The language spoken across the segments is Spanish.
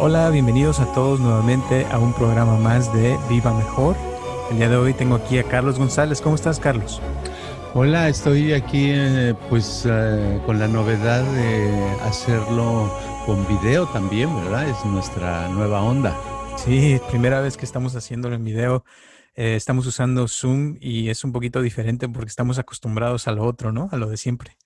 Hola, bienvenidos a todos nuevamente a un programa más de Viva Mejor. El día de hoy tengo aquí a Carlos González. ¿Cómo estás, Carlos? Hola, estoy aquí eh, pues eh, con la novedad de hacerlo con video también, ¿verdad? Es nuestra nueva onda. Sí, primera vez que estamos haciéndolo en video. Eh, estamos usando Zoom y es un poquito diferente porque estamos acostumbrados a lo otro, ¿no? A lo de siempre.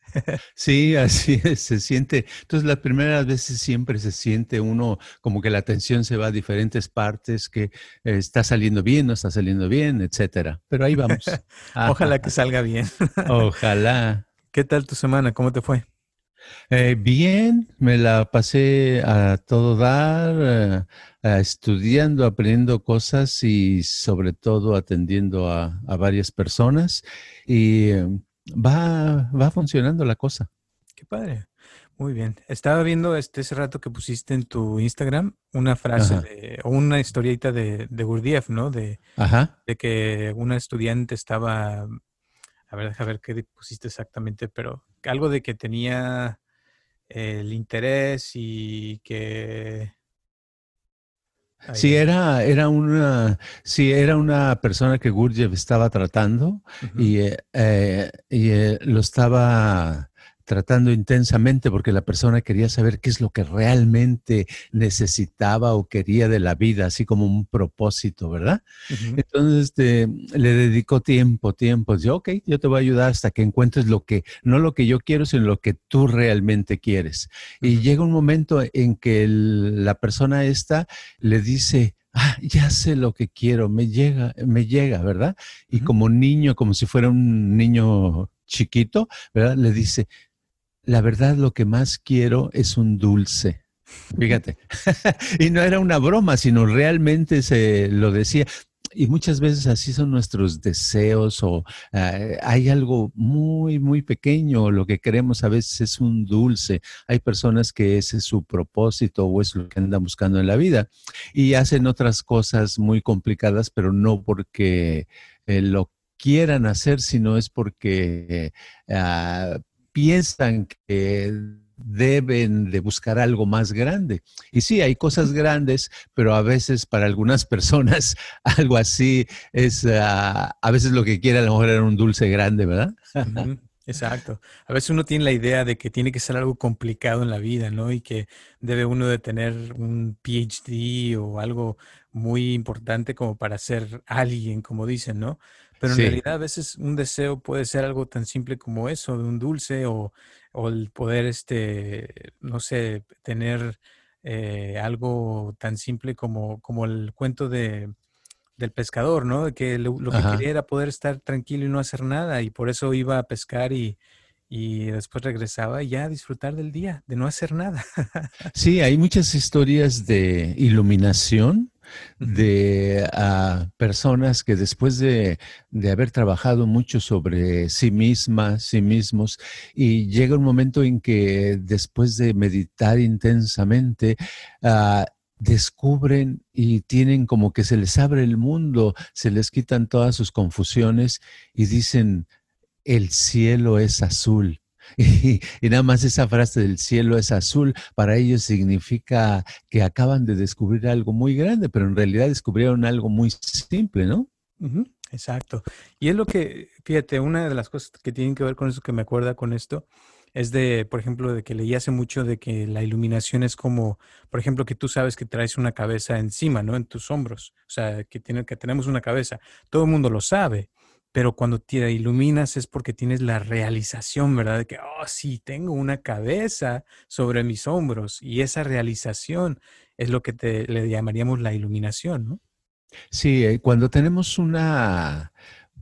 Sí, así es, se siente. Entonces, las primeras veces siempre se siente uno como que la atención se va a diferentes partes, que eh, está saliendo bien, no está saliendo bien, etcétera. Pero ahí vamos. Ojalá que salga bien. Ojalá. ¿Qué tal tu semana? ¿Cómo te fue? Eh, bien, me la pasé a todo dar, eh, estudiando, aprendiendo cosas y sobre todo atendiendo a, a varias personas. Y va, va funcionando la cosa. Qué padre. Muy bien. Estaba viendo este ese rato que pusiste en tu Instagram una frase o una historieta de, de Gurdjieff, ¿no? De, de que una estudiante estaba, a ver, a ver qué pusiste exactamente, pero algo de que tenía el interés y que Sí, era, era una, sí, era una persona que Gurdjieff estaba tratando y, eh, eh, y eh, lo estaba tratando intensamente porque la persona quería saber qué es lo que realmente necesitaba o quería de la vida, así como un propósito, ¿verdad? Entonces este, le dedicó tiempo, tiempo. Dijo, ok, yo te voy a ayudar hasta que encuentres lo que, no lo que yo quiero, sino lo que tú realmente quieres. Y llega un momento en que la persona esta le dice, ah, ya sé lo que quiero, me llega, me llega, ¿verdad? Y como niño, como si fuera un niño chiquito, ¿verdad? Le dice, la verdad lo que más quiero es un dulce. Fíjate. y no era una broma, sino realmente se lo decía. Y muchas veces así son nuestros deseos o eh, hay algo muy, muy pequeño, lo que queremos a veces es un dulce. Hay personas que ese es su propósito o es lo que andan buscando en la vida y hacen otras cosas muy complicadas, pero no porque eh, lo quieran hacer, sino es porque eh, piensan que deben de buscar algo más grande. Y sí, hay cosas grandes, pero a veces para algunas personas algo así es, ah, a veces lo que quiere a lo mejor era un dulce grande, ¿verdad? Exacto. A veces uno tiene la idea de que tiene que ser algo complicado en la vida, ¿no? Y que debe uno de tener un PhD o algo muy importante como para ser alguien, como dicen, ¿no? Pero en realidad a veces un deseo puede ser algo tan simple como eso, de un dulce o, el poder, este, no sé, tener eh, algo tan simple como, como el cuento de, del pescador, ¿no? De que lo, que quería era poder estar tranquilo y no hacer nada y por eso iba a pescar y, y después regresaba y ya disfrutar del día, de no hacer nada. sí, hay muchas historias de iluminación de personas que después de, haber trabajado mucho sobre sí mismas, sí mismos, y llega un momento en que después de meditar intensamente, ah, descubren y tienen como que se les abre el mundo, se les quitan todas sus confusiones y dicen, el cielo es azul Y, nada más esa frase del cielo es azul, para ellos significa que acaban de descubrir algo muy grande, pero en realidad descubrieron algo muy simple, ¿no? Exacto. Y es lo que, fíjate, una de las cosas que tienen que ver con eso que me acuerda con esto, es de, por ejemplo, de que leí hace mucho de que la iluminación es como, por ejemplo, que tú sabes que traes una cabeza encima, ¿no? En tus hombros. O sea, que, tiene, que tenemos una cabeza. Todo el mundo lo sabe pero cuando te iluminas es porque tienes la realización, ¿verdad? De que, oh, sí, tengo una cabeza sobre mis hombros y esa realización es lo que te, le llamaríamos la iluminación, ¿no? Sí, eh, cuando tenemos una,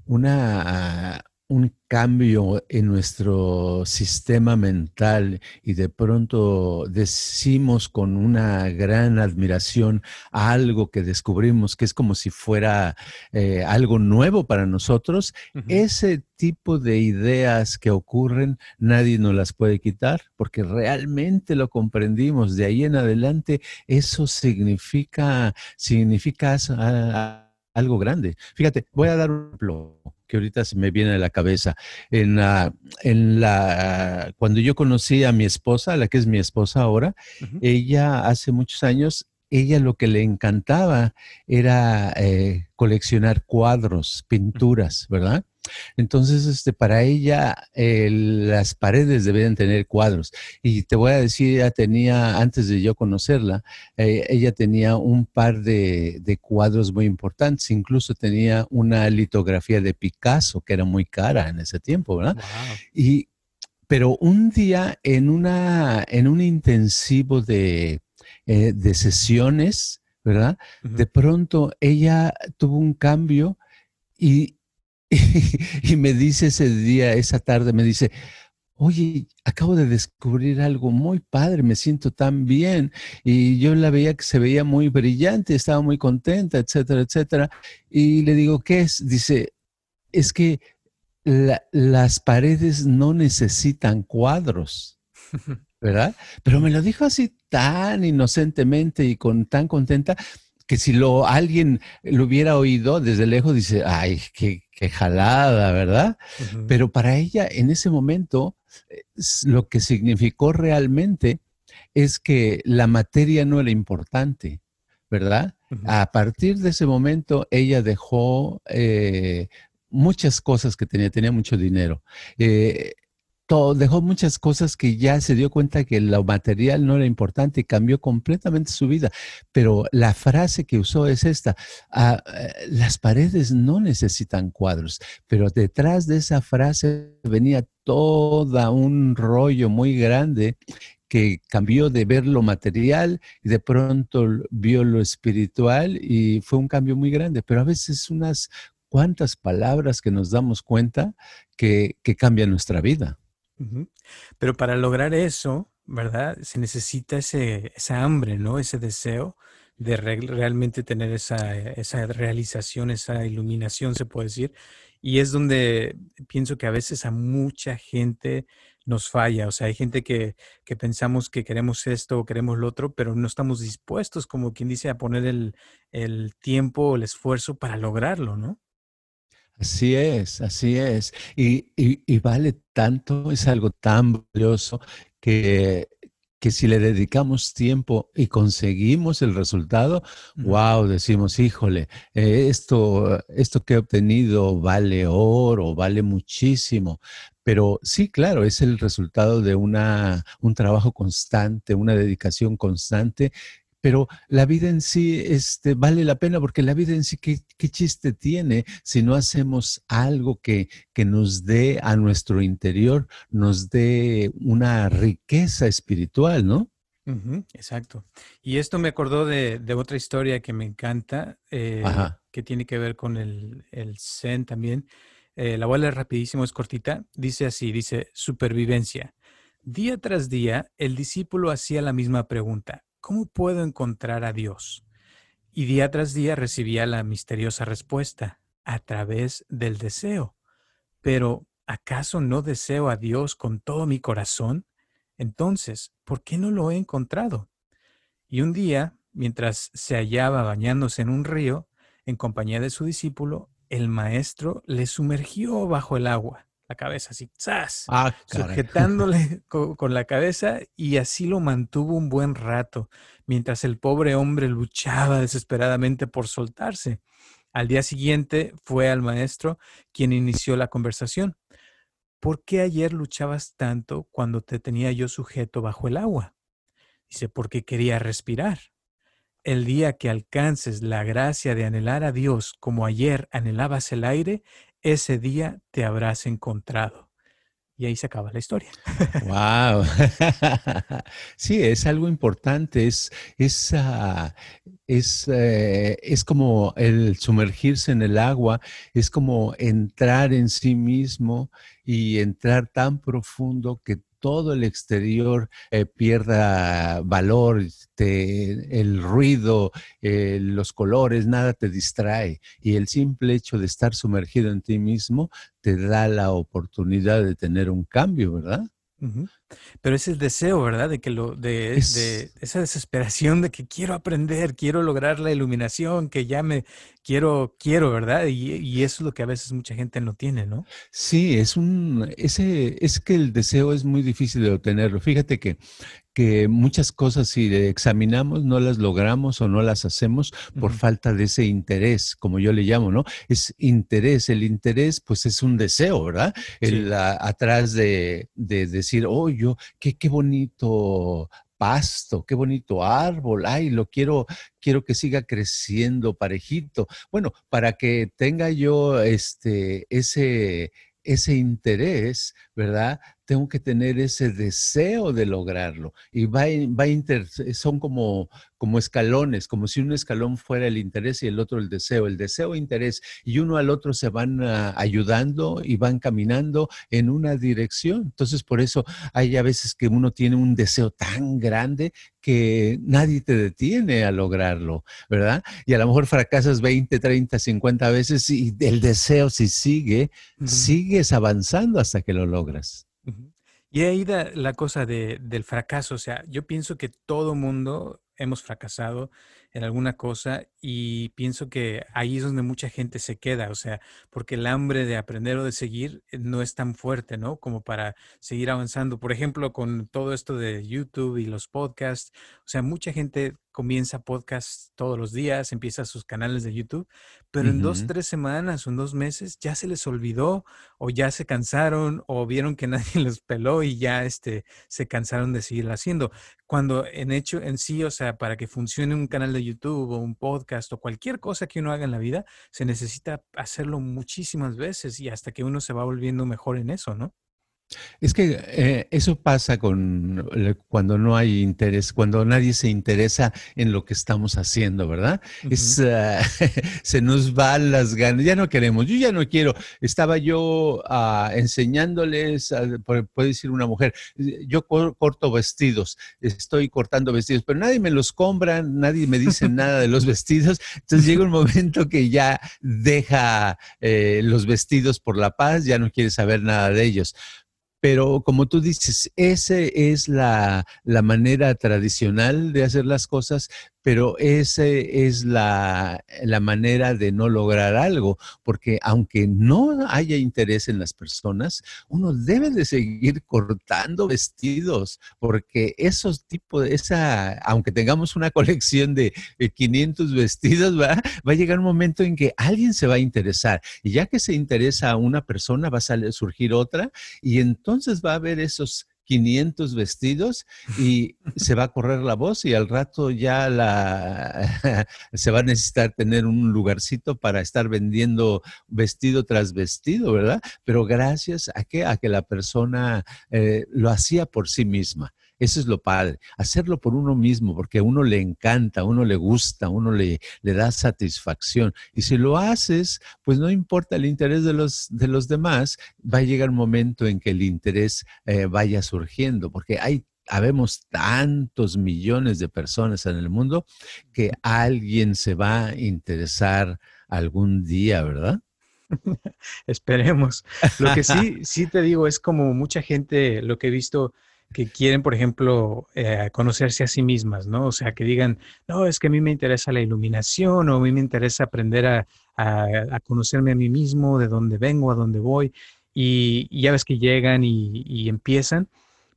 una un cambio en nuestro sistema mental y de pronto decimos con una gran admiración algo que descubrimos que es como si fuera eh, algo nuevo para nosotros, ese tipo de ideas que ocurren nadie nos las puede quitar porque realmente lo comprendimos. De ahí en adelante eso significa, significa algo grande. Fíjate, voy a dar un ejemplo que ahorita se me viene a la cabeza. En la, en la, cuando yo conocí a mi esposa, la que es mi esposa ahora, ella hace muchos años ella lo que le encantaba era eh, coleccionar cuadros, pinturas, ¿verdad? Entonces, este, para ella las paredes debían tener cuadros. Y te voy a decir, ella tenía, antes de yo conocerla, eh, ella tenía un par de, cuadros muy importantes. Incluso tenía una litografía de Picasso, que era muy cara en ese tiempo, ¿verdad? Y, pero un día en, una, en un intensivo de, eh, de sesiones, ¿verdad? De pronto ella tuvo un cambio y, y, me dice ese día, esa tarde, me dice, oye, acabo de descubrir algo muy padre, me siento tan bien. Y yo la veía que se veía muy brillante, estaba muy contenta, etcétera, etcétera. Y le digo, ¿qué es? Dice, es que las paredes no necesitan cuadros, ¿verdad? Pero me lo dijo así tan inocentemente y con tan contenta que si lo alguien lo hubiera oído desde lejos dice, ay, qué, qué jalada, ¿verdad? Pero para ella en ese momento lo que significó realmente es que la materia no era importante, ¿verdad? A partir de ese momento ella dejó eh, muchas cosas que tenía, tenía mucho dinero. Eh, dejó muchas cosas que ya se dio cuenta que lo material no era importante y cambió completamente su vida. Pero la frase que usó es esta, ah, eh, las paredes no necesitan cuadros, pero detrás de esa frase venía todo un rollo muy grande que cambió de ver lo material y de pronto vio lo espiritual y fue un cambio muy grande, pero a veces unas cuantas palabras que nos damos cuenta que, que cambian nuestra vida. Pero para lograr eso, ¿verdad? Se necesita ese, esa hambre, ¿no? Ese deseo de realmente tener esa, esa realización, esa iluminación, se puede decir. Y es donde pienso que a veces a mucha gente nos falla. O sea, hay gente que, que pensamos que queremos esto o queremos lo otro, pero no estamos dispuestos, como quien dice, a poner el, el tiempo, el esfuerzo para lograrlo, ¿no? Así es, así es. Y, y, vale tanto, es algo tan valioso que, que si le dedicamos tiempo y conseguimos el resultado, wow, decimos, híjole, eh, esto, esto que he obtenido vale oro, vale muchísimo. Pero sí, claro, es el resultado de una, un trabajo constante, una dedicación constante pero la vida en sí este, vale la pena porque la vida en sí, ¿qué, chiste tiene si no hacemos algo que, que, nos dé a nuestro interior, nos dé una riqueza espiritual, ¿no? exacto. Y esto me acordó de, otra historia que me encanta, eh, que tiene que ver con el, Zen también. Eh, la voy a leer rapidísimo, es cortita. Dice así, dice, supervivencia. Día tras día, el discípulo hacía la misma pregunta. ¿Cómo puedo encontrar a Dios? Y día tras día recibía la misteriosa respuesta, a través del deseo. Pero, ¿acaso no deseo a Dios con todo mi corazón? Entonces, ¿por qué no lo he encontrado? Y un día, mientras se hallaba bañándose en un río, en compañía de su discípulo, el maestro le sumergió bajo el agua la cabeza así, ¡zas! Ah, sujetándole con, la cabeza y así lo mantuvo un buen rato, mientras el pobre hombre luchaba desesperadamente por soltarse. Al día siguiente fue al maestro quien inició la conversación. ¿Por qué ayer luchabas tanto cuando te tenía yo sujeto bajo el agua? Dice, porque quería respirar. El día que alcances la gracia de anhelar a Dios como ayer anhelabas el aire, ese día te habrás encontrado. Y ahí se acaba la historia. Wow. sí, es algo importante. Es, es, es, eh, es como el sumergirse en el agua, es como entrar en sí mismo y entrar tan profundo que todo el exterior eh, pierda valor, el ruido, eh, los colores, nada te distrae. Y el simple hecho de estar sumergido en ti mismo te da la oportunidad de tener un cambio, ¿verdad? Pero es el deseo, ¿verdad? De que lo, de, esa desesperación de que quiero aprender, quiero lograr la iluminación, que ya me quiero, quiero, ¿verdad? Y, eso es lo que a veces mucha gente no tiene, ¿no? Sí, es un, ese, es que el deseo es muy difícil de obtenerlo. Fíjate que que muchas cosas si examinamos no las logramos o no las hacemos por falta de ese interés, como yo le llamo, ¿no? Es interés, el interés pues es un deseo, ¿verdad? El, atrás de, decir, oh, yo, qué, qué bonito pasto, qué bonito árbol, ay, lo quiero, quiero que siga creciendo parejito. Bueno, para que tenga yo este, ese, ese interés, ¿verdad? Tengo que tener ese deseo de lograrlo. Y va, va inter, son como, como escalones, como si un escalón fuera el interés y el otro el deseo. El deseo e interés. Y uno al otro se van ah, ayudando y van caminando en una dirección. Entonces, por eso hay a veces que uno tiene un deseo tan grande que nadie te detiene a lograrlo, ¿verdad? Y a lo mejor fracasas 20, 30, 50 veces y el deseo si sigue, sigues avanzando hasta que lo logras. Y ahí da la cosa de, del fracaso. O sea, yo pienso que todo mundo hemos fracasado en alguna cosa y pienso que ahí es donde mucha gente se queda, o sea, porque el hambre de aprender o de seguir eh, no es tan fuerte, ¿no? Como para seguir avanzando. Por ejemplo, con todo esto de YouTube y los podcasts, o sea, mucha gente comienza podcasts todos los días, empieza sus canales de YouTube, pero en dos, tres semanas o en dos meses ya se les olvidó o ya se cansaron o vieron que nadie los peló y ya este, se cansaron de seguir haciendo. Cuando en hecho, en sí, o sea, para que funcione un canal de YouTube o un podcast o cualquier cosa que uno haga en la vida, se necesita hacerlo muchísimas veces y hasta que uno se va volviendo mejor en eso, ¿no? Es que eh, eso pasa con cuando no hay interés, cuando nadie se interesa en lo que estamos haciendo, ¿verdad? es, ah, se nos van las ganas, ya no queremos, yo ya no quiero. Estaba yo ah, enseñándoles, puede decir una mujer, yo corto vestidos, estoy cortando vestidos, pero nadie me los compra, nadie me dice nada de los vestidos. Entonces llega un momento que ya deja eh, los vestidos por la paz, ya no quiere saber nada de ellos. Pero como tú dices, esa es la, la, manera tradicional de hacer las cosas, pero esa es la, manera de no lograr algo, porque aunque no haya interés en las personas, uno debe de seguir cortando vestidos, porque esos tipos, esa, aunque tengamos una colección de 500 vestidos, va a llegar un momento en que alguien se va a interesar, y ya que se interesa a una persona, va a surgir otra, y entonces va a haber esos 500 vestidos y se va a correr la voz y al rato ya la, se va a necesitar tener un lugarcito para estar vendiendo vestido tras vestido, ¿verdad? Pero gracias a que, a que la persona eh, lo hacía por sí misma. Eso es lo padre, hacerlo por uno mismo, porque a uno le encanta, a uno le gusta, a uno le, le da satisfacción. Y si lo haces, pues no importa el interés de los, de los demás, va a llegar un momento en que el interés eh, vaya surgiendo, porque hay habemos tantos millones de personas en el mundo que alguien se va a interesar algún día, ¿verdad? Esperemos. Lo que sí, sí te digo es como mucha gente, lo que he visto, que quieren, por ejemplo, eh, conocerse a sí mismas, ¿no? O sea, que digan, no, es que a mí me interesa la iluminación o a mí me interesa aprender a, conocerme a mí mismo, de dónde vengo, a dónde voy. Y, ya ves que llegan y, empiezan,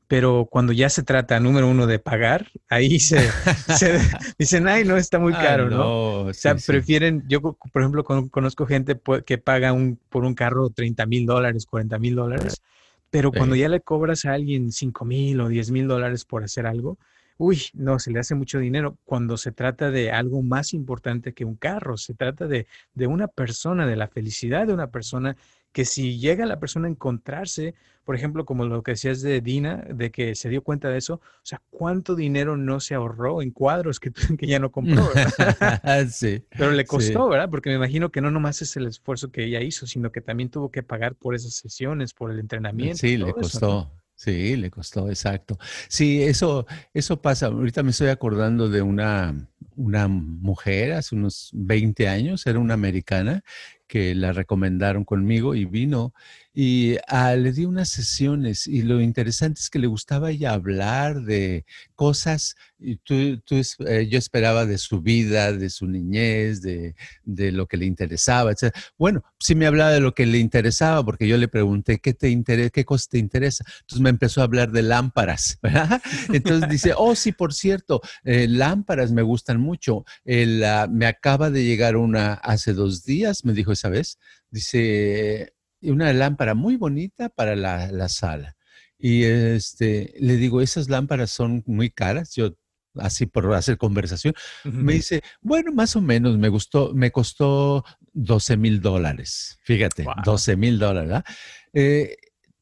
pero cuando ya se trata, número uno, de pagar, ahí se, dicen, ay, no, está muy caro, ¿no? o sea, prefieren, yo, por ejemplo, conozco gente que paga un, por un carro 30 mil dólares, 40 mil dólares pero cuando ya le cobras a alguien 5 mil o 10 mil dólares por hacer algo, uy, no, se le hace mucho dinero. Cuando se trata de algo más importante que un carro, se trata de, de una persona, de la felicidad de una persona que si llega la persona a encontrarse, por ejemplo, como lo que decías de Dina, de que se dio cuenta de eso, o sea, ¿cuánto dinero no se ahorró en cuadros que, que ya no compró? sí. Pero le costó, ¿verdad? Porque me imagino que no nomás es el esfuerzo que ella hizo, sino que también tuvo que pagar por esas sesiones, por el entrenamiento. Sí, le costó. Sí, le costó, exacto. Sí, eso, eso pasa. Ahorita me estoy acordando de una, una mujer hace unos 20 años, era una americana, que la recomendaron conmigo y vino y ah, le di unas sesiones y lo interesante es que le gustaba ella hablar de cosas, y tú, tú eh, yo esperaba de su vida, de su niñez, de, de lo que le interesaba, etc. Bueno, sí me hablaba de lo que le interesaba porque yo le pregunté, ¿qué te interesa? ¿Qué cosa te interesa? Entonces me empezó a hablar de lámparas, ¿verdad? Entonces dice, oh, sí, por cierto, eh, lámparas me gustan mucho. me acaba de llegar una hace dos días, me dijo esa vez, dice, una lámpara muy bonita para la, sala. Y este, le digo, esas lámparas son muy caras. Yo, así por hacer conversación, me dice, bueno, más o menos, me gustó, me costó 12 mil dólares. Fíjate, 12 mil dólares. Eh,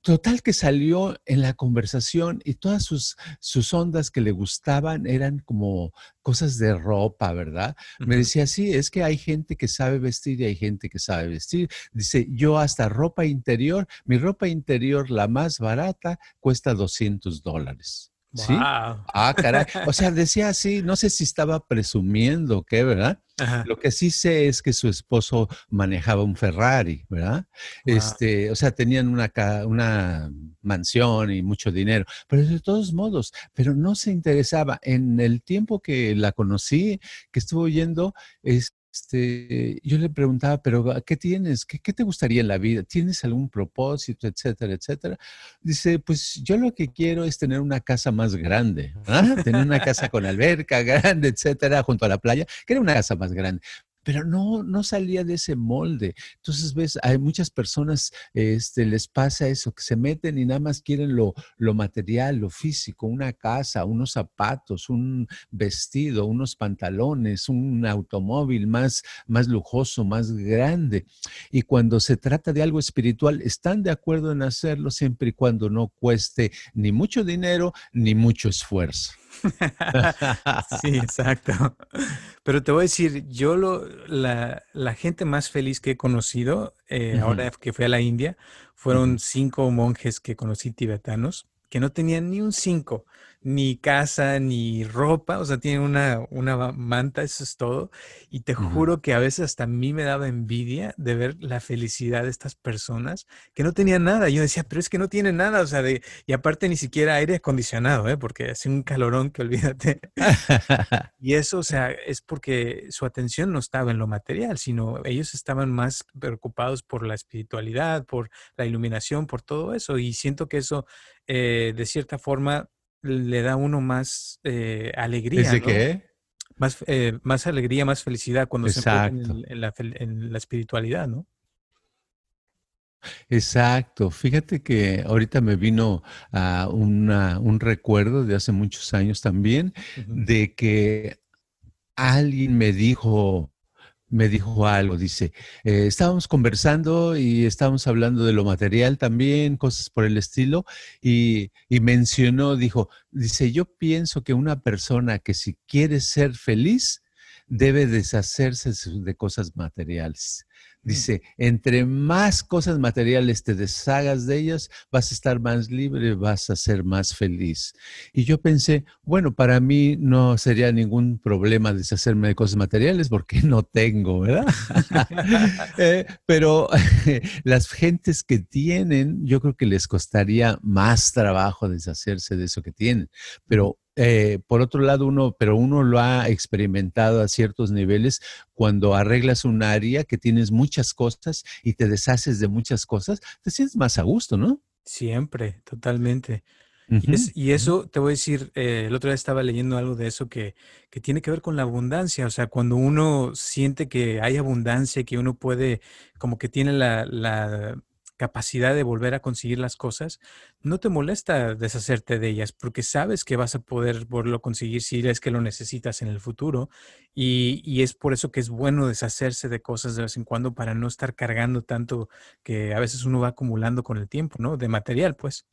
Total que salió en la conversación y todas sus, sus ondas que le gustaban eran como cosas de ropa, ¿verdad? Me decía, sí, es que hay gente que sabe vestir y hay gente que sabe vestir. Dice, yo hasta ropa interior, mi ropa interior, la más barata, cuesta 200 dólares. ¿Sí? Ah, caray. O sea, decía así, no sé si estaba presumiendo qué, ¿verdad? Lo que sí sé es que su esposo manejaba un Ferrari, ¿verdad? Este, o sea, tenían una, una mansión y mucho dinero, pero de todos modos, pero no se interesaba. En el tiempo que la conocí, que estuvo yendo, es, este, yo le preguntaba, pero ¿qué tienes? ¿Qué, te gustaría en la vida? ¿Tienes algún propósito, etcétera, etcétera? Dice, pues yo lo que quiero es tener una casa más grande, tener una casa con alberca grande, etcétera, junto a la playa. Quiero una casa más grande pero no, no salía de ese molde. Entonces, ves, hay muchas personas, este, les pasa eso, que se meten y nada más quieren lo, lo material, lo físico, una casa, unos zapatos, un vestido, unos pantalones, un automóvil más, más lujoso, más grande. Y cuando se trata de algo espiritual, están de acuerdo en hacerlo siempre y cuando no cueste ni mucho dinero ni mucho esfuerzo. sí, exacto. Pero te voy a decir, yo lo, la, la gente más feliz que he conocido, eh, ahora que fui a la India, fueron cinco monjes que conocí tibetanos, que no tenían ni un cinco ni casa, ni ropa, o sea, tiene una, una manta, eso es todo. Y te juro que a veces hasta a mí me daba envidia de ver la felicidad de estas personas que no tenían nada. Yo decía, pero es que no tienen nada, o sea, de, y aparte ni siquiera aire acondicionado, ¿eh? porque hace un calorón que olvídate. y eso, o sea, es porque su atención no estaba en lo material, sino ellos estaban más preocupados por la espiritualidad, por la iluminación, por todo eso. Y siento que eso, eh, de cierta forma, le da a uno más eh, alegría. ¿Desde qué? Más, eh, más alegría, más felicidad cuando se en, la, en, la, espiritualidad, ¿no? Exacto. Fíjate que ahorita me vino a un recuerdo de hace muchos años también de que alguien me dijo, me dijo algo, dice, eh, estábamos conversando y estábamos hablando de lo material también, cosas por el estilo, y, y, mencionó, dijo, dice, yo pienso que una persona que si quiere ser feliz, debe deshacerse de cosas materiales. Mm. Dice, entre más cosas materiales te deshagas de ellas, vas a estar más libre, vas a ser más feliz. Y yo pensé, bueno, para mí no sería ningún problema deshacerme de cosas materiales porque no tengo, ¿verdad? Eh, pero las gentes que tienen, yo creo que les costaría más trabajo deshacerse de eso que tienen. Pero eh, por otro lado, uno, pero uno lo ha experimentado a ciertos niveles cuando arreglas un área que tienes muchas cosas y te deshaces de muchas cosas, te sientes más a gusto, ¿no? Siempre, totalmente. y, eso, te voy a decir, eh, el otro día estaba leyendo algo de eso que, que, tiene que ver con la abundancia. O sea, cuando uno siente que hay abundancia, que uno puede, como que tiene la, la capacidad de volver a conseguir las cosas, no te molesta deshacerte de ellas porque sabes que vas a poder volverlo a conseguir si es que lo necesitas en el futuro. Y, y, es por eso que es bueno deshacerse de cosas de vez en cuando para no estar cargando tanto que a veces uno va acumulando con el tiempo, ¿no? De material, pues.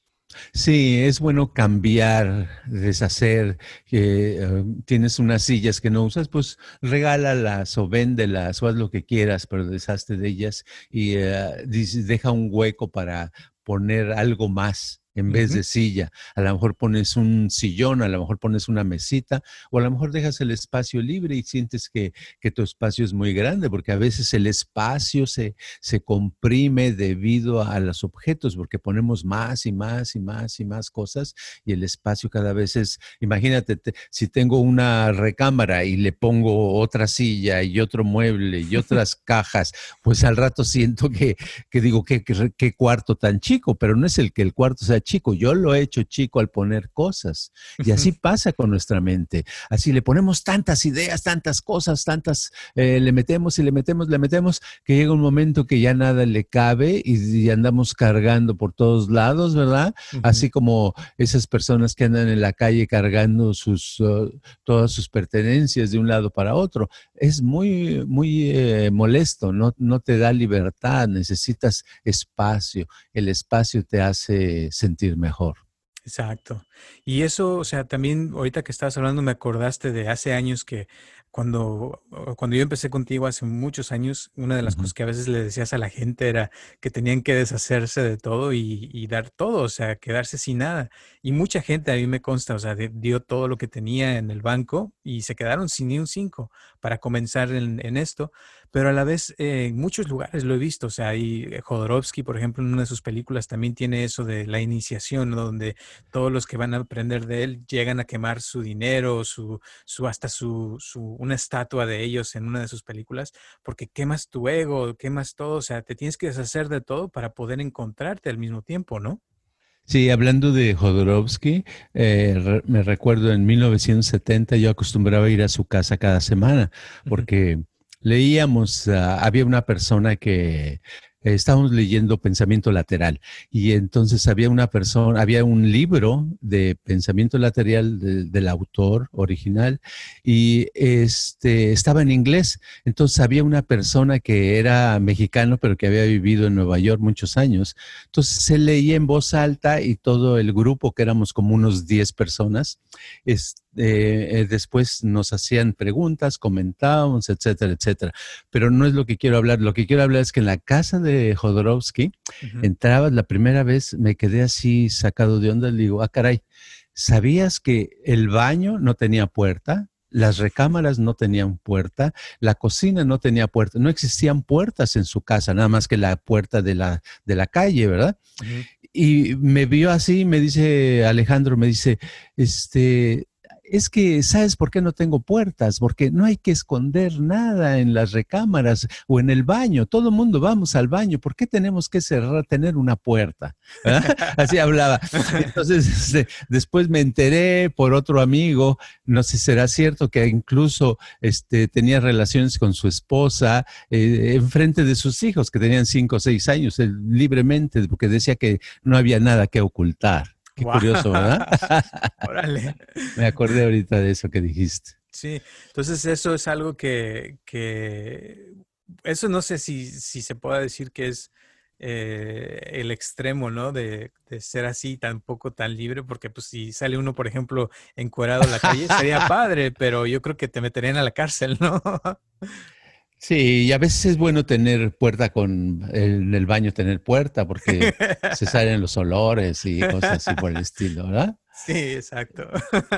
Sí, es bueno cambiar, deshacer. Eh, tienes unas sillas que no usas, pues regálalas o véndelas o haz lo que quieras, pero deshazte de ellas y eh, deja un hueco para poner algo más en vez de silla. A lo mejor pones un sillón, a lo mejor pones una mesita, o a lo mejor dejas el espacio libre y sientes que, tu espacio es muy grande, porque a veces el espacio se, se comprime debido a los objetos, porque ponemos más y más y más y más cosas y el espacio cada vez es, imagínate, si tengo una recámara y le pongo otra silla y otro mueble y otras cajas, pues al rato siento que, que digo, ¿qué, qué cuarto tan chico? Pero no es el que el cuarto sea chico, yo lo he hecho chico al poner cosas. Y así pasa con nuestra mente. Así le ponemos tantas ideas, tantas cosas, tantas, eh, le metemos y le metemos, le metemos, que llega un momento que ya nada le cabe y, andamos cargando por todos lados, ¿verdad? Así como esas personas que andan en la calle cargando sus, uh, todas sus pertenencias de un lado para otro. Es muy, muy eh, molesto, no, no te da libertad, necesitas espacio. El espacio te hace sentir mejor. Exacto. Y eso, o sea, también ahorita que estabas hablando me acordaste de hace años que cuando, cuando yo empecé contigo hace muchos años, una de las cosas que a veces le decías a la gente era que tenían que deshacerse de todo y, dar todo, o sea, quedarse sin nada. Y mucha gente, a mí me consta, o sea, dio todo lo que tenía en el banco y se quedaron sin ni un cinco para comenzar en, esto. Pero a la vez, eh, en muchos lugares lo he visto, o sea, ahí eh, Jodorowsky, por ejemplo, en una de sus películas también tiene eso de la iniciación, donde todos los que van a aprender de él llegan a quemar su dinero, su, su hasta su, su una estatua de ellos en una de sus películas, porque quemas tu ego, quemas todo, o sea, te tienes que deshacer de todo para poder encontrarte al mismo tiempo, ¿no? Sí, hablando de Jodorowsky, eh, me recuerdo en 1970 yo acostumbraba a ir a su casa cada semana porque leíamos, ah, había una persona que estábamos leyendo pensamiento lateral y entonces había una persona, había un libro de pensamiento lateral del autor original y este estaba en inglés. Entonces había una persona que era mexicano pero que había vivido en Nueva York muchos años. Entonces se leía en voz alta y todo el grupo, que éramos como unos 10 personas, este, eh, eh, después nos hacían preguntas, comentábamos, etcétera, etcétera. Pero no es lo que quiero hablar. Lo que quiero hablar es que en la casa de Jodorowsky, entrabas la primera vez, me quedé así sacado de onda, le digo, ah, caray, ¿sabías que el baño no tenía puerta? Las recámaras no tenían puerta, la cocina no tenía puerta, no existían puertas en su casa, nada más que la puerta de la, de la calle, ¿verdad? Y me vio así, me dice Alejandro, me dice, este, es que, ¿sabes por qué no tengo puertas? Porque no hay que esconder nada en las recámaras o en el baño. Todo el mundo vamos al baño. ¿Por qué tenemos que cerrar, tener una puerta? Así hablaba. Entonces, este, después me enteré por otro amigo, no sé si será cierto, que incluso este, tenía relaciones con su esposa eh, en frente de sus hijos, que tenían cinco o seis años, libremente, porque decía que no había nada que ocultar. Qué curioso, ¿verdad? Órale. Me acordé ahorita de eso que dijiste. Sí, entonces eso es algo que, eso no sé si, si se pueda decir que es eh, el extremo, ¿no? De, de, ser así, tampoco tan libre, porque pues si sale uno, por ejemplo, encuerado en la calle, sería padre, pero yo creo que te meterían a la cárcel, ¿no? Sí, y a veces es bueno tener puerta con, en el baño tener puerta porque se salen los olores y cosas así por el estilo, ¿verdad? Sí, exacto.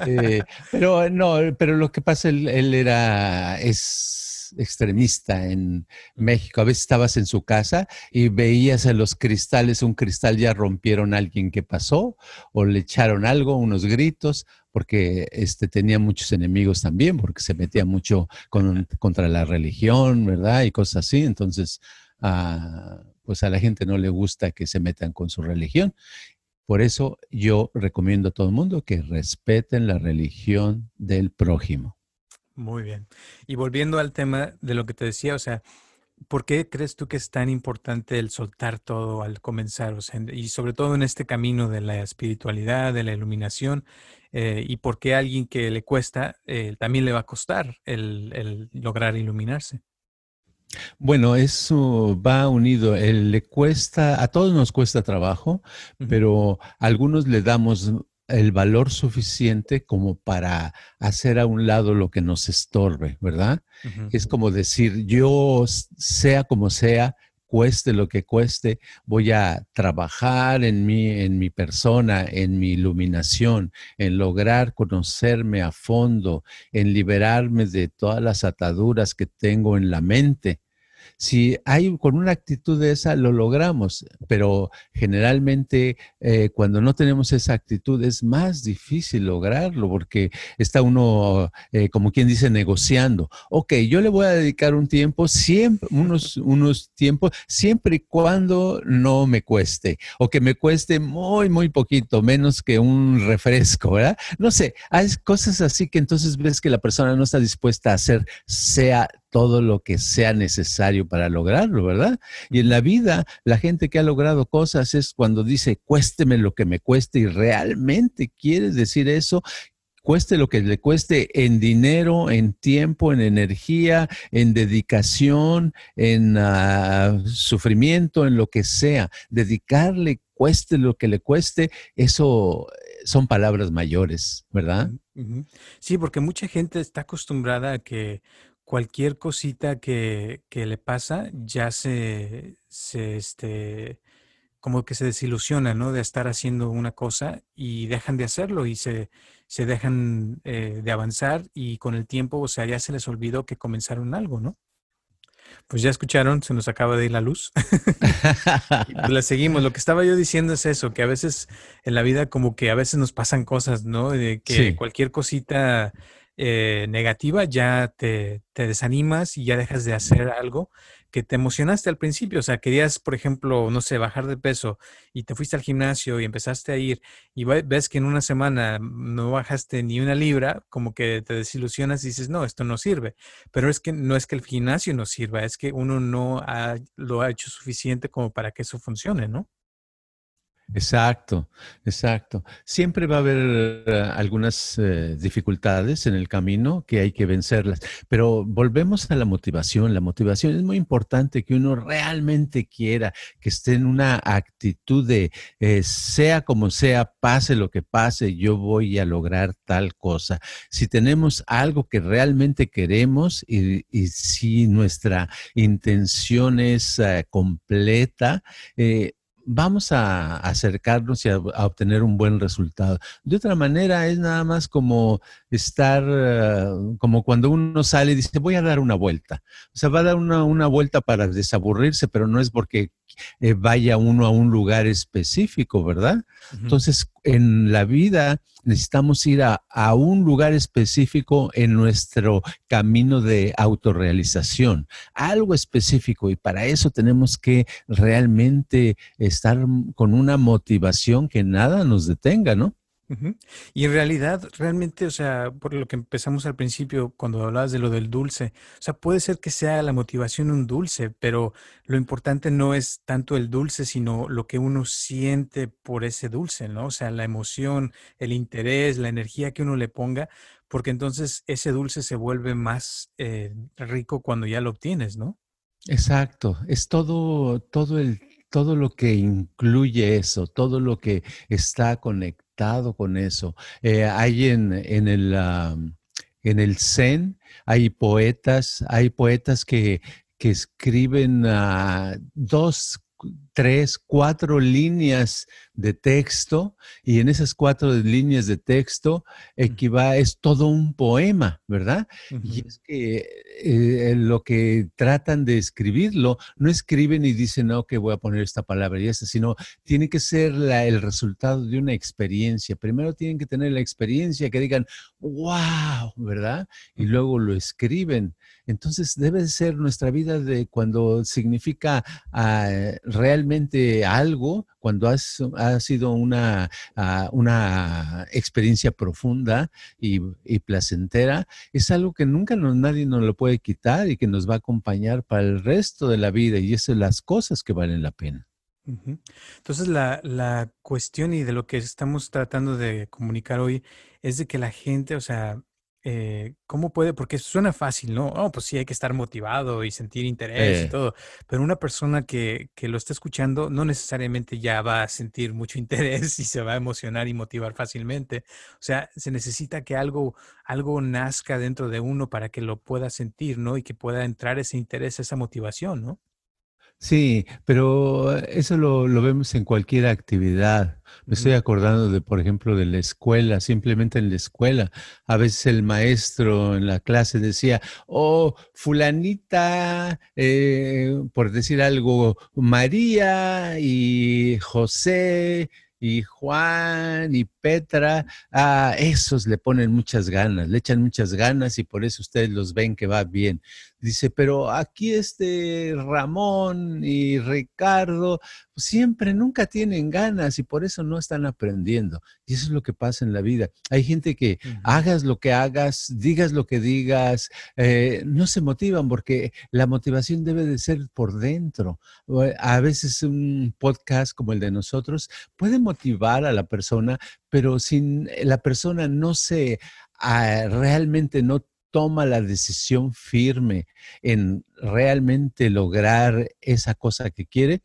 Eh, pero no, pero lo que pasa, él, él, era, es extremista en México. A veces estabas en su casa y veías en los cristales, un cristal ya rompieron a alguien que pasó o le echaron algo, unos gritos, porque este, tenía muchos enemigos también, porque se metía mucho contra la religión, ¿verdad? Y cosas así. Entonces, ah, pues a la gente no le gusta que se metan con su religión. Por eso yo recomiendo a todo el mundo que respeten la religión del prójimo. Muy bien. Y volviendo al tema de lo que te decía, o sea, ¿por qué crees tú que es tan importante el soltar todo al comenzar? O sea, y sobre todo en este camino de la espiritualidad, de la iluminación, eh, y por qué a alguien que le cuesta eh, también le va a costar el, lograr iluminarse. Bueno, eso va unido. le cuesta, a todos nos cuesta trabajo, pero a algunos le damos el valor suficiente como para hacer a un lado lo que nos estorbe, ¿verdad? Es como decir, yo sea como sea, cueste lo que cueste, voy a trabajar en mí, en mi persona, en mi iluminación, en lograr conocerme a fondo, en liberarme de todas las ataduras que tengo en la mente si hay con una actitud de esa, lo logramos, pero generalmente eh, cuando no tenemos esa actitud es más difícil lograrlo porque está uno, eh, como quien dice, negociando. Ok, yo le voy a dedicar un tiempo, siempre, unos, unos tiempos, siempre y cuando no me cueste o que me cueste muy, muy poquito, menos que un refresco, ¿verdad? No sé, hay cosas así que entonces ves que la persona no está dispuesta a hacer, sea todo lo que sea necesario para lograrlo, ¿verdad? Y en la vida, la gente que ha logrado cosas es cuando dice, cuésteme lo que me cueste y realmente quiere decir eso, cueste lo que le cueste en dinero, en tiempo, en energía, en dedicación, en ah, sufrimiento, en lo que sea. Dedicarle, cueste lo que le cueste, eso son palabras mayores, ¿verdad? Sí, porque mucha gente está acostumbrada a que cualquier cosita que, que le pasa ya se, se, este, como que se desilusiona, ¿no? De estar haciendo una cosa y dejan de hacerlo y se, se dejan eh, de avanzar y con el tiempo, o sea, ya se les olvidó que comenzaron algo, ¿no? Pues ya escucharon, se nos acaba de ir la luz. pues la seguimos. Lo que estaba yo diciendo es eso, que a veces en la vida como que a veces nos pasan cosas, ¿no? De que cualquier cosita eh, negativa, ya te, desanimas y ya dejas de hacer algo que te emocionaste al principio. O sea, querías, por ejemplo, no sé, bajar de peso y te fuiste al gimnasio y empezaste a ir y ves que en una semana no bajaste ni una libra, como que te desilusionas y dices, no, esto no sirve. Pero es que no es que el gimnasio no sirva, es que uno no lo ha hecho suficiente como para que eso funcione, ¿no? Exacto, exacto. Siempre va a haber eh, algunas eh, dificultades en el camino que hay que vencerlas, pero volvemos a la motivación. La motivación es muy importante que uno realmente quiera, que esté en una actitud de eh, sea como sea, pase lo que pase, yo voy a lograr tal cosa. Si tenemos algo que realmente queremos y, si nuestra intención es completa, vamos a acercarnos y a, obtener un buen resultado. De otra manera, es nada más como estar, eh, como cuando uno sale y dice, voy a dar una vuelta. O sea, va a dar una, vuelta para desaburrirse, pero no es porque eh, vaya uno a un lugar específico, ¿verdad? Entonces, en la vida necesitamos ir a, un lugar específico en nuestro camino de autorrealización, algo específico, y para eso tenemos que realmente estar con una motivación que nada nos detenga, ¿no? Y en realidad, realmente, o sea, por lo que empezamos al principio, cuando hablabas de lo del dulce, o sea, puede ser que sea la motivación un dulce, pero lo importante no es tanto el dulce, sino lo que uno siente por ese dulce, ¿no? O sea, la emoción, el interés, la energía que uno le ponga, porque entonces ese dulce se vuelve más eh, rico cuando ya lo obtienes, ¿no? Exacto, es todo, todo el todo lo que incluye eso, todo lo que está conectado con eso. Eh, hay en, en el, en el Zen, hay poetas, hay poetas que, que escriben uh, dos tres, cuatro líneas de texto y en esas cuatro líneas de texto equivale, es todo un poema, ¿verdad? Y es que eh, lo que tratan de escribirlo, no escriben y dicen, no, que voy a poner esta palabra y esta, sino tiene que ser el resultado de una experiencia. Primero tienen que tener la experiencia que digan, wow, ¿verdad? Y luego lo escriben. Entonces debe ser nuestra vida de cuando significa ah, realmente algo, cuando ha sido una, ah, una experiencia profunda y, placentera, es algo que nunca nadie nos lo puede quitar y que nos va a acompañar para el resto de la vida y esas son las cosas que valen la pena. Entonces, la, la, cuestión y de lo que estamos tratando de comunicar hoy es de que la gente, o sea, eh, ¿cómo puede? Porque suena fácil, ¿no? Oh, pues sí, hay que estar motivado y sentir interés y todo, pero una persona que, que, lo está escuchando no necesariamente ya va a sentir mucho interés y se va a emocionar y motivar fácilmente. O sea, se necesita que algo, algo nazca dentro de uno para que lo pueda sentir, ¿no? Y que pueda entrar ese interés, esa motivación, ¿no? Sí, pero eso lo, lo vemos en cualquier actividad. Me estoy acordando de, por ejemplo, de la escuela, simplemente en la escuela. A veces el maestro en la clase decía, oh, fulanita, eh, por decir algo, María y José y Juan y Petra, a esos le ponen muchas ganas, le echan muchas ganas y por eso ustedes los ven que va bien. Dice, pero aquí este Ramón y Ricardo siempre nunca tienen ganas y por eso no están aprendiendo. Y eso es lo que pasa en la vida. Hay gente que hagas lo que hagas, digas lo que digas, eh, no se motivan porque la motivación debe de ser por dentro. A veces un podcast como el de nosotros puede motivar a la persona, pero sin la persona no se ah, realmente no toma la decisión firme en realmente lograr esa cosa que quiere,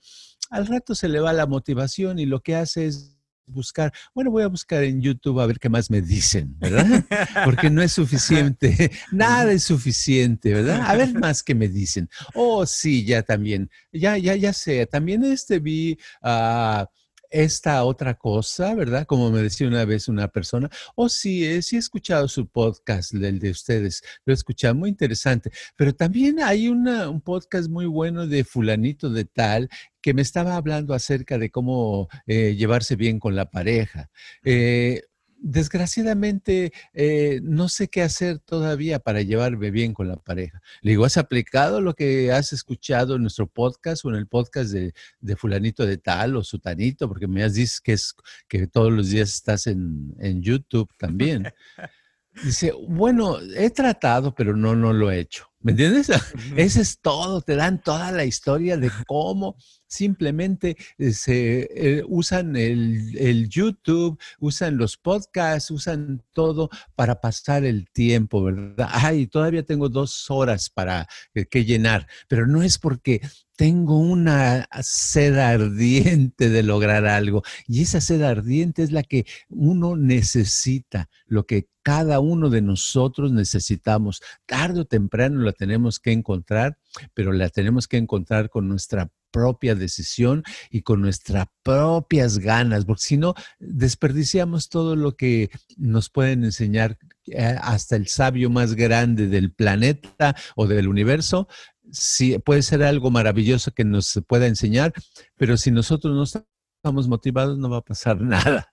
al rato se le va la motivación y lo que hace es buscar, bueno, voy a buscar en YouTube a ver qué más me dicen, ¿verdad? Porque no es suficiente, nada es suficiente, ¿verdad? A ver más que me dicen. Oh, sí, ya también, ya, ya, ya sé, también este vi a esta otra cosa, ¿verdad? Como me decía una vez una persona, oh sí, eh, sí he escuchado su podcast, el de ustedes, lo he escuchado, muy interesante, pero también hay un podcast muy bueno de fulanito de tal que me estaba hablando acerca de cómo eh, llevarse bien con la pareja. Eh, desgraciadamente eh, no sé qué hacer todavía para llevarme bien con la pareja. Le digo, ¿has aplicado lo que has escuchado en nuestro podcast o en el podcast de, fulanito de tal o sutanito? Porque me has dicho que, es, que todos los días estás en, en YouTube también. Dice, bueno, he tratado, pero no, no lo he hecho. ¿Me entiendes? Ese es todo, te dan toda la historia de cómo simplemente se eh, usan el, YouTube, usan los podcasts, usan todo para pasar el tiempo, ¿verdad? Ay, todavía tengo dos horas para eh, que llenar, pero no es porque tengo una sed ardiente de lograr algo y esa sed ardiente es la que uno necesita, lo que cada uno de nosotros necesitamos. Tarde o temprano la tenemos que encontrar, pero la tenemos que encontrar con nuestra propia decisión y con nuestras propias ganas, porque si no, desperdiciamos todo lo que nos pueden enseñar eh, hasta el sabio más grande del planeta o del universo. Sí, puede ser algo maravilloso que nos pueda enseñar, pero si nosotros no estamos motivados, no va a pasar nada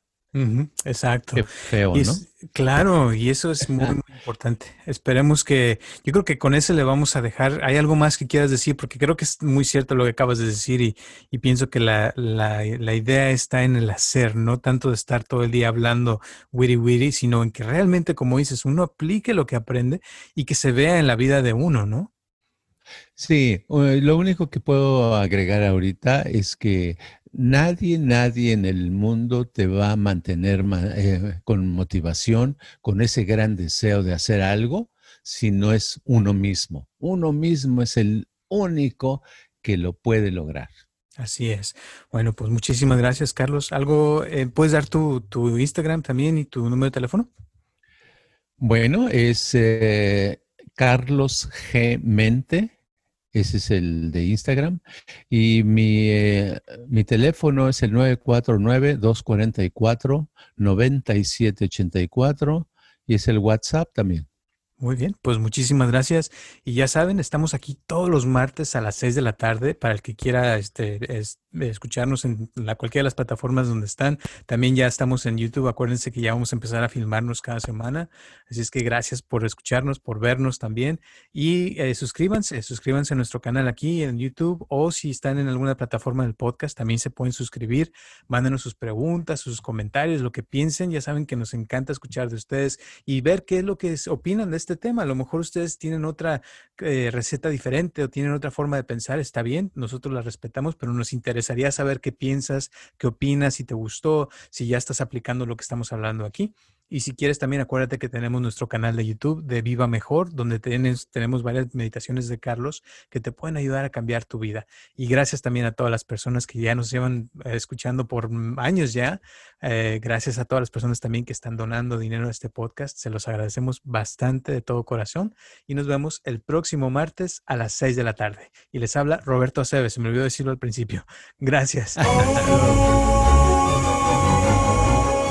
exacto. Qué feo, ¿no? claro, y eso es muy, importante. Esperemos que, yo creo que con eso le vamos a dejar. ¿Hay algo más que quieras decir? Porque creo que es muy cierto lo que acabas de decir y, y pienso que la, la, la, idea está en el hacer, no tanto de estar todo el día hablando witty witty, sino en que realmente, como dices, uno aplique lo que aprende y que se vea en la vida de uno, ¿no? Sí, lo único que puedo agregar ahorita es que Nadie, nadie en el mundo te va a mantener eh, con motivación, con ese gran deseo de hacer algo, si no es uno mismo. Uno mismo es el único que lo puede lograr. Así es. Bueno, pues muchísimas gracias, Carlos. ¿Algo, eh, puedes dar tu, Instagram también y tu número de teléfono? Bueno, es eh, Carlos G. Mente ese es el de Instagram. Y mi, eh, mi teléfono es el 949-244-9784 y es el WhatsApp también. Muy bien, pues muchísimas gracias. Y ya saben, estamos aquí todos los martes a las 6 de la tarde para el que quiera este, escucharnos en la, cualquiera de las plataformas donde están. También ya estamos en YouTube. Acuérdense que ya vamos a empezar a filmarnos cada semana. Así es que gracias por escucharnos, por vernos también. Y eh, suscríbanse, suscríbanse a nuestro canal aquí en YouTube o si están en alguna plataforma del podcast, también se pueden suscribir. Mándenos sus preguntas, sus comentarios, lo que piensen. Ya saben que nos encanta escuchar de ustedes y ver qué es lo que opinan de este tema. A lo mejor ustedes tienen otra eh, receta diferente o tienen otra forma de pensar. Está bien, nosotros la respetamos, pero nos interesaría saber qué piensas, qué opinas, si te gustó, si ya estás aplicando lo que estamos hablando aquí. Y si quieres también acuérdate que tenemos nuestro canal de YouTube de Viva Mejor, donde tenemos varias meditaciones de Carlos que te pueden ayudar a cambiar tu vida. Y gracias también a todas las personas que ya nos llevan eh, escuchando por años ya. Eh, gracias a todas las personas también que están donando dinero a este podcast. Se los agradecemos bastante de todo corazón y nos vemos el próximo próximo martes a las 6 de la tarde. Y les habla Roberto Aceves, se me olvidó decirlo al principio. Gracias.